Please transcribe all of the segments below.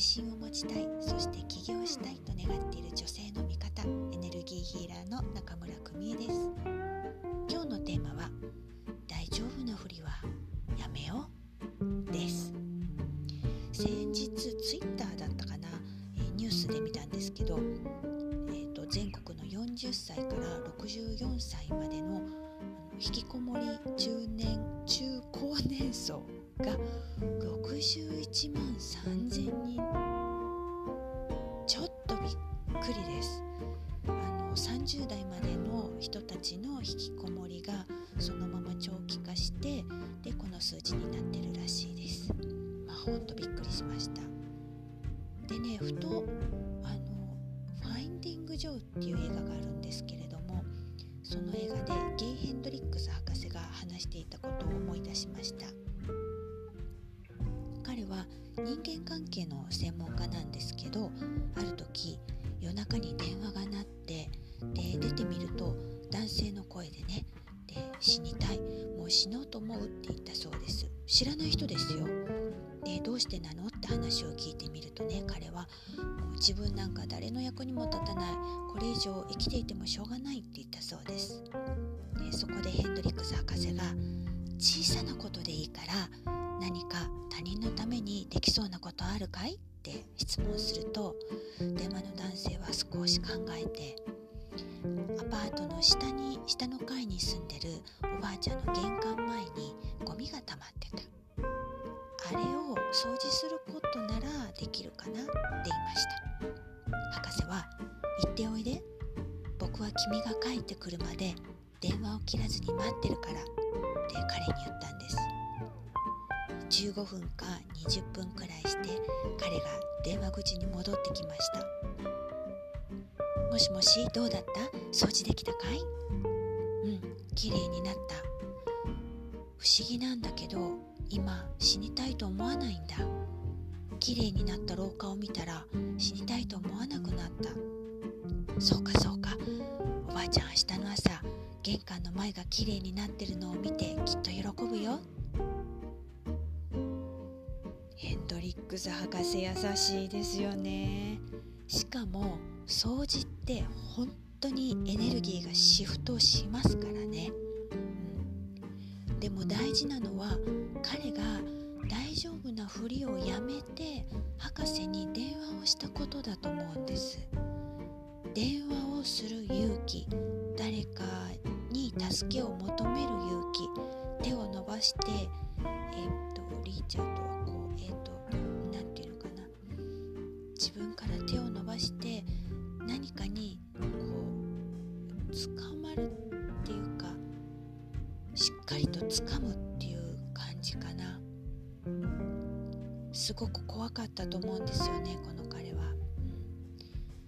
自信を持ちたいそして起業したいと願っている女性の味方エネルギーヒーラーの中村久美恵です。今日のテーマは「大丈夫なふりはやめよう」です。先日 Twitter だったかなニュースで見たんですけど、えーと、と全国の40歳から64歳までの引きこもり中年中高年層が61万3000人。ちょっとびっくりです。あの30代までの人たちの引きこもりがそのまま長期化してでこの数字になってるらしいです。まあほんとびっくりしました。でねふとあの「ファインディング・ジョー」っていう映画があるんですけれどもその映画でゲイ・ヘンドリックス博士が話していたことを思い出しました。は人間関係の専門家なんですけどある時夜中に電話が鳴ってで出てみると男性の声でねで死にたいもう死のうと思うって言ったそうです。知らない人ですよ。でどうしてなの？って話を聞いてみるとね彼はもう自分なんか誰の役にも立たない。これ以上生きていてもしょうがないって言ったそうです。でそこでヘンドリックス博士が小さなことでいいからできそうなことあるかい？って質問すると電話の男性は少し考えてアパートの下に下の階に住んでるおばあちゃんの玄関前にゴミが溜まってた。あれを掃除することならできるかな？って言いました。博士は「言っておいで。僕は君が帰ってくるまで電話を切らずに待ってるから」って彼に言ったんです。15分か20分くらいして彼が電話口に戻ってきました。もしもしどうだった？掃除できたかい？うん綺麗になった。不思議なんだけど今死にたいと思わないんだ。綺麗になった廊下を見たら死にたいと思わなくなった。そうかそうか。おばあちゃん明日の朝玄関の前が綺麗になってるのを見てきっと喜ぶよ。ヘンドリックス博士優しいですよね。しかも掃除って本当にエネルギーがシフトしますからね、うん、でも大事なのは彼が大丈夫なふりをやめて博士に電話をしたことだと思うんです。電話をする勇気。誰かに助けを求める勇気。手を伸ばしてえー、っとリーチャード自分から手を伸ばして何かにこう捕まるっていうかしっかりと掴むっていう感じかな。すごく怖かったと思うんですよねこの彼は、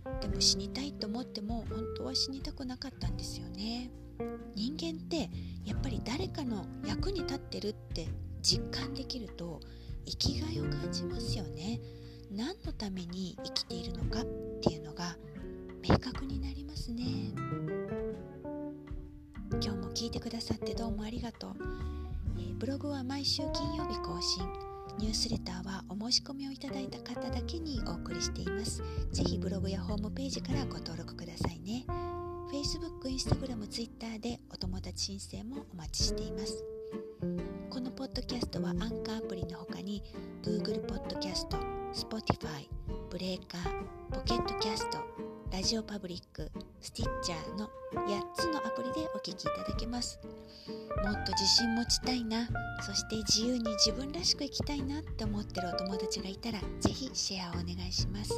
うん、でも死にたいと思っても本当は死にたくなかったんですよね。人間ってやっぱり誰かの役に立ってるって実感できると生きがいを感じますよね。何のために生きているのかっていうのが明確になりますね。今日も聞いてくださってどうもありがとう、えー、ブログは毎週金曜日更新。ニュースレターはお申し込みをいただいた方だけにお送りしています。ぜひブログやホームページからご登録くださいね。Facebook、Instagram、Twitter でお友達申請もお待ちしています。ポッドキャストはアンカーアプリの他に Google ポッドキャスト、Spotify、ブレーカー、ポケットキャスト、ラジオパブリック、スティッチャーの8つのアプリでお聴きいただけます。もっと自信持ちたいな、そして自由に自分らしく生きたいなって思ってるお友達がいたら、ぜひシェアをお願いします。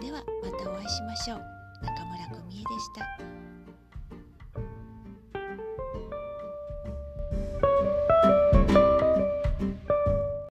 ではまたお会いしましょう。中村久美恵でした。